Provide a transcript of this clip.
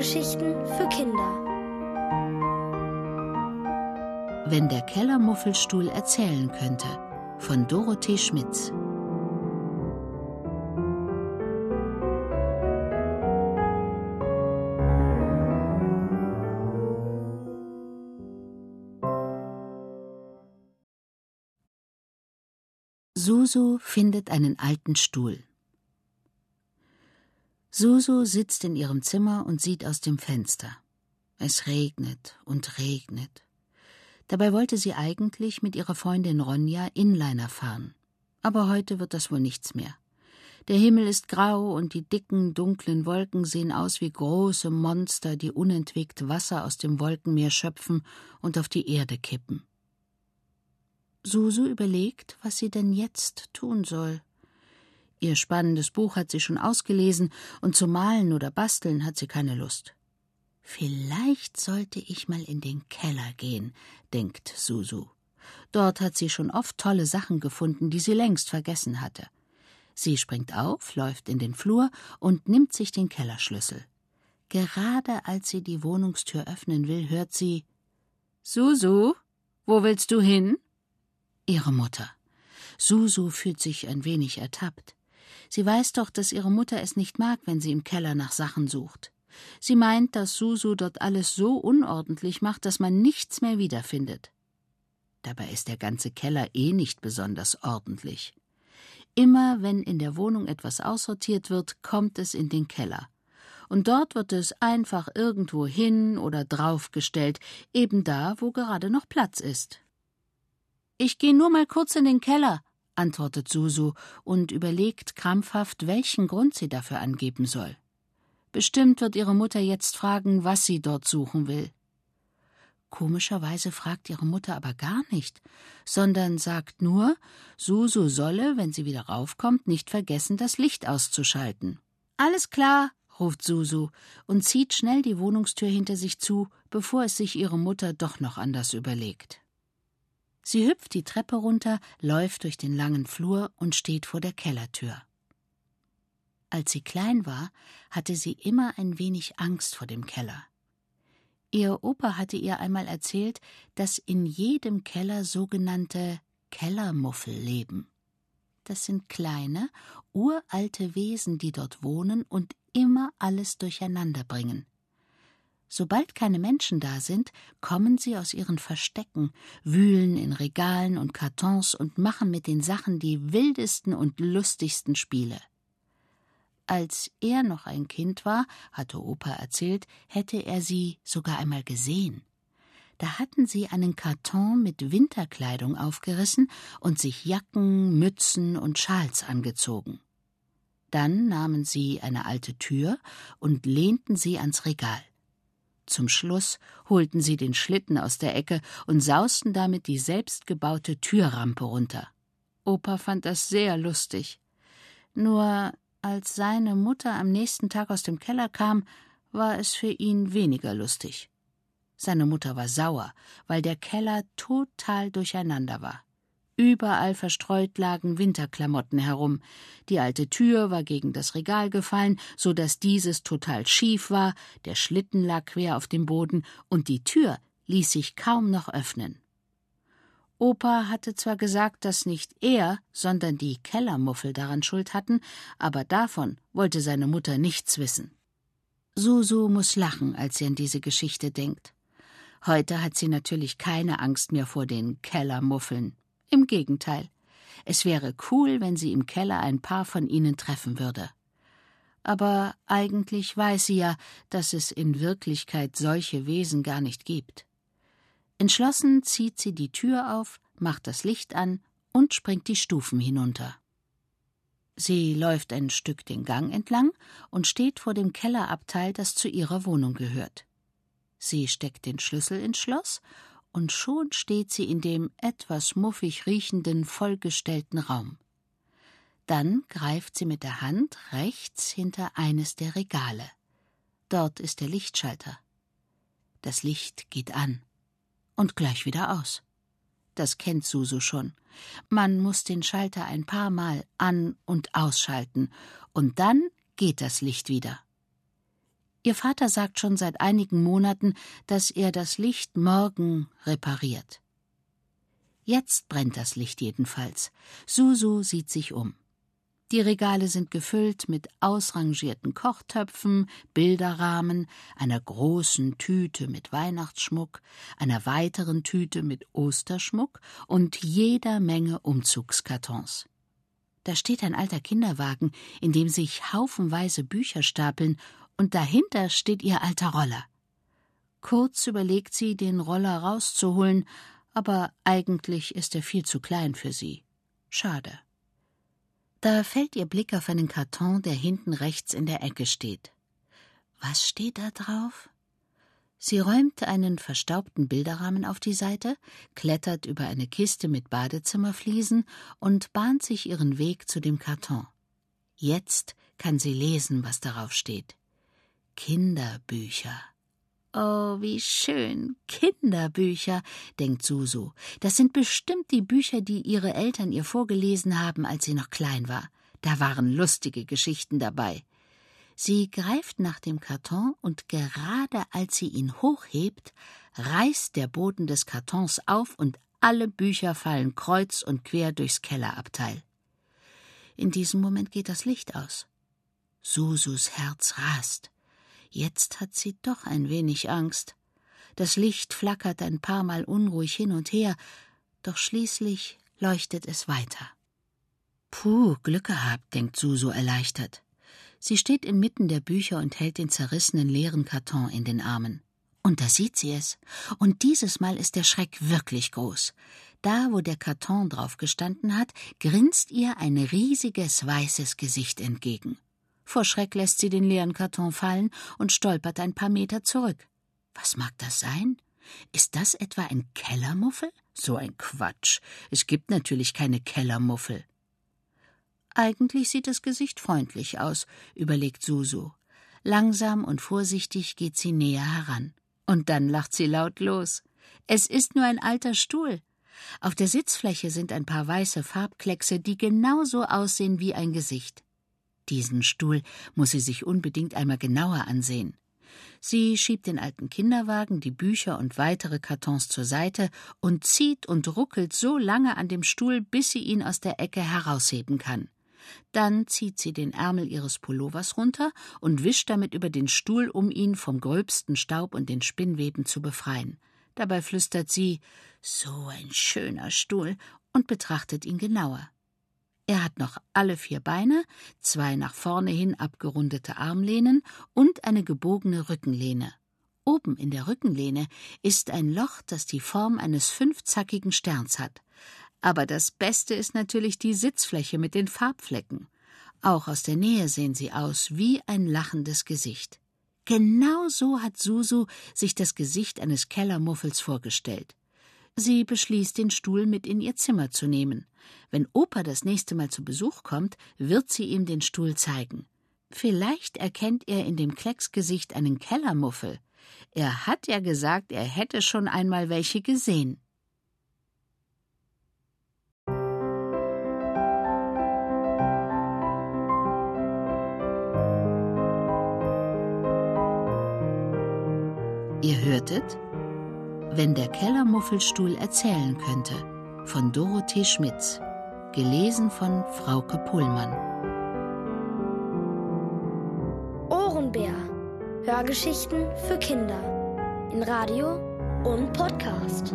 Hörgeschichten für Kinder. Wenn der Kellermuffelstuhl erzählen könnte von Dorothee Schmitz. Susu findet einen alten Stuhl. Susu sitzt in ihrem Zimmer und sieht aus dem Fenster. Es regnet und regnet. Dabei wollte sie eigentlich mit ihrer Freundin Ronja Inliner fahren. Aber heute wird das wohl nichts mehr. Der Himmel ist grau und die dicken, dunklen Wolken sehen aus wie große Monster, die unentwegt Wasser aus dem Wolkenmeer schöpfen und auf die Erde kippen. Susu überlegt, was sie denn jetzt tun soll. Ihr spannendes Buch hat sie schon ausgelesen, und zu malen oder basteln hat sie keine Lust. Vielleicht sollte ich mal in den Keller gehen, denkt Susu. Dort hat sie schon oft tolle Sachen gefunden, die sie längst vergessen hatte. Sie springt auf, läuft in den Flur und nimmt sich den Kellerschlüssel. Gerade als sie die Wohnungstür öffnen will, hört sie Susu, wo willst du hin? Ihre Mutter. Susu fühlt sich ein wenig ertappt. Sie weiß doch, dass ihre Mutter es nicht mag, wenn sie im Keller nach Sachen sucht. Sie meint, dass Susu dort alles so unordentlich macht, dass man nichts mehr wiederfindet. Dabei ist der ganze Keller eh nicht besonders ordentlich. Immer wenn in der Wohnung etwas aussortiert wird, kommt es in den Keller. Und dort wird es einfach irgendwo hin oder draufgestellt, eben da, wo gerade noch Platz ist. Ich gehe nur mal kurz in den Keller, antwortet Susu und überlegt krampfhaft, welchen Grund sie dafür angeben soll. Bestimmt wird ihre Mutter jetzt fragen, was sie dort suchen will. Komischerweise fragt ihre Mutter aber gar nicht, sondern sagt nur, Susu solle, wenn sie wieder raufkommt, nicht vergessen, das Licht auszuschalten. Alles klar, ruft Susu und zieht schnell die Wohnungstür hinter sich zu, bevor es sich ihre Mutter doch noch anders überlegt. Sie hüpft die Treppe runter, läuft durch den langen Flur und steht vor der Kellertür. Als sie klein war, hatte sie immer ein wenig Angst vor dem Keller. Ihr Opa hatte ihr einmal erzählt, dass in jedem Keller sogenannte Kellermuffel leben. Das sind kleine, uralte Wesen, die dort wohnen und immer alles durcheinander bringen. Sobald keine Menschen da sind, kommen sie aus ihren Verstecken, wühlen in Regalen und Kartons und machen mit den Sachen die wildesten und lustigsten Spiele. Als er noch ein Kind war, hatte Opa erzählt, hätte er sie sogar einmal gesehen. Da hatten sie einen Karton mit Winterkleidung aufgerissen und sich Jacken, Mützen und Schals angezogen. Dann nahmen sie eine alte Tür und lehnten sie ans Regal. Zum Schluss holten sie den Schlitten aus der Ecke und sausten damit die selbstgebaute Türrampe runter. Opa fand das sehr lustig. Nur als seine Mutter am nächsten Tag aus dem Keller kam, war es für ihn weniger lustig. Seine Mutter war sauer, weil der Keller total durcheinander war. Überall verstreut lagen Winterklamotten herum. Die alte Tür war gegen das Regal gefallen, so dass dieses total schief war, der Schlitten lag quer auf dem Boden und die Tür ließ sich kaum noch öffnen. Opa hatte zwar gesagt, dass nicht er, sondern die Kellermuffel daran Schuld hatten, aber davon wollte seine Mutter nichts wissen. Susu muss lachen, als sie an diese Geschichte denkt. Heute hat sie natürlich keine Angst mehr vor den Kellermuffeln. Im Gegenteil. Es wäre cool, wenn sie im Keller ein paar von ihnen treffen würde. Aber eigentlich weiß sie ja, dass es in Wirklichkeit solche Wesen gar nicht gibt. Entschlossen zieht sie die Tür auf, macht das Licht an und springt die Stufen hinunter. Sie läuft ein Stück den Gang entlang und steht vor dem Kellerabteil, das zu ihrer Wohnung gehört. Sie steckt den Schlüssel ins Schloss und schon steht sie in dem etwas muffig riechenden, vollgestellten Raum. Dann greift sie mit der Hand rechts hinter eines der Regale. Dort ist der Lichtschalter. Das Licht geht an und gleich wieder aus. Das kennt Susu schon. Man muss den Schalter ein paar Mal an und ausschalten, und dann geht das Licht wieder. Ihr Vater sagt schon seit einigen Monaten, dass er das Licht morgen repariert. Jetzt brennt das Licht jedenfalls. Susu sieht sich um. Die Regale sind gefüllt mit ausrangierten Kochtöpfen, Bilderrahmen, einer großen Tüte mit Weihnachtsschmuck, einer weiteren Tüte mit Osterschmuck und jeder Menge Umzugskartons. Da steht ein alter Kinderwagen, in dem sich haufenweise Bücher stapeln und dahinter steht ihr alter Roller. Kurz überlegt sie, den Roller rauszuholen, aber eigentlich ist er viel zu klein für sie. Schade. Da fällt ihr Blick auf einen Karton, der hinten rechts in der Ecke steht. Was steht da drauf? Sie räumt einen verstaubten Bilderrahmen auf die Seite, klettert über eine Kiste mit Badezimmerfliesen und bahnt sich ihren Weg zu dem Karton. Jetzt kann sie lesen, was darauf steht. Kinderbücher. Oh, wie schön. Kinderbücher, denkt Susu. Das sind bestimmt die Bücher, die ihre Eltern ihr vorgelesen haben, als sie noch klein war. Da waren lustige Geschichten dabei. Sie greift nach dem Karton und gerade als sie ihn hochhebt, reißt der Boden des Kartons auf und alle Bücher fallen kreuz und quer durchs Kellerabteil. In diesem Moment geht das Licht aus. Susus Herz rast. Jetzt hat sie doch ein wenig Angst. Das Licht flackert ein paar Mal unruhig hin und her, doch schließlich leuchtet es weiter. Puh, Glück gehabt, denkt Susu erleichtert. Sie steht inmitten der Bücher und hält den zerrissenen leeren Karton in den Armen. Und da sieht sie es. Und dieses Mal ist der Schreck wirklich groß. Da, wo der Karton drauf gestanden hat, grinst ihr ein riesiges weißes Gesicht entgegen. Vor Schreck lässt sie den leeren Karton fallen und stolpert ein paar Meter zurück. Was mag das sein? Ist das etwa ein Kellermuffel? So ein Quatsch. Es gibt natürlich keine Kellermuffel. Eigentlich sieht das Gesicht freundlich aus, überlegt Susu. Langsam und vorsichtig geht sie näher heran. Und dann lacht sie laut los. Es ist nur ein alter Stuhl. Auf der Sitzfläche sind ein paar weiße Farbkleckse, die genauso aussehen wie ein Gesicht. Diesen Stuhl muss sie sich unbedingt einmal genauer ansehen. Sie schiebt den alten Kinderwagen, die Bücher und weitere Kartons zur Seite und zieht und ruckelt so lange an dem Stuhl, bis sie ihn aus der Ecke herausheben kann. Dann zieht sie den Ärmel ihres Pullovers runter und wischt damit über den Stuhl, um ihn vom gröbsten Staub und den Spinnweben zu befreien. Dabei flüstert sie So ein schöner Stuhl und betrachtet ihn genauer. Er hat noch alle vier Beine, zwei nach vorne hin abgerundete Armlehnen und eine gebogene Rückenlehne. Oben in der Rückenlehne ist ein Loch, das die Form eines fünfzackigen Sterns hat. Aber das Beste ist natürlich die Sitzfläche mit den Farbflecken. Auch aus der Nähe sehen sie aus wie ein lachendes Gesicht. Genau so hat Susu sich das Gesicht eines Kellermuffels vorgestellt. Sie beschließt, den Stuhl mit in ihr Zimmer zu nehmen. Wenn Opa das nächste Mal zu Besuch kommt, wird sie ihm den Stuhl zeigen. Vielleicht erkennt er in dem Klecksgesicht einen Kellermuffel. Er hat ja gesagt, er hätte schon einmal welche gesehen. Ihr hörtet wenn der Kellermuffelstuhl erzählen könnte von Dorothee Schmitz, gelesen von Frauke Pullmann. Ohrenbär. Hörgeschichten für Kinder in Radio und Podcast.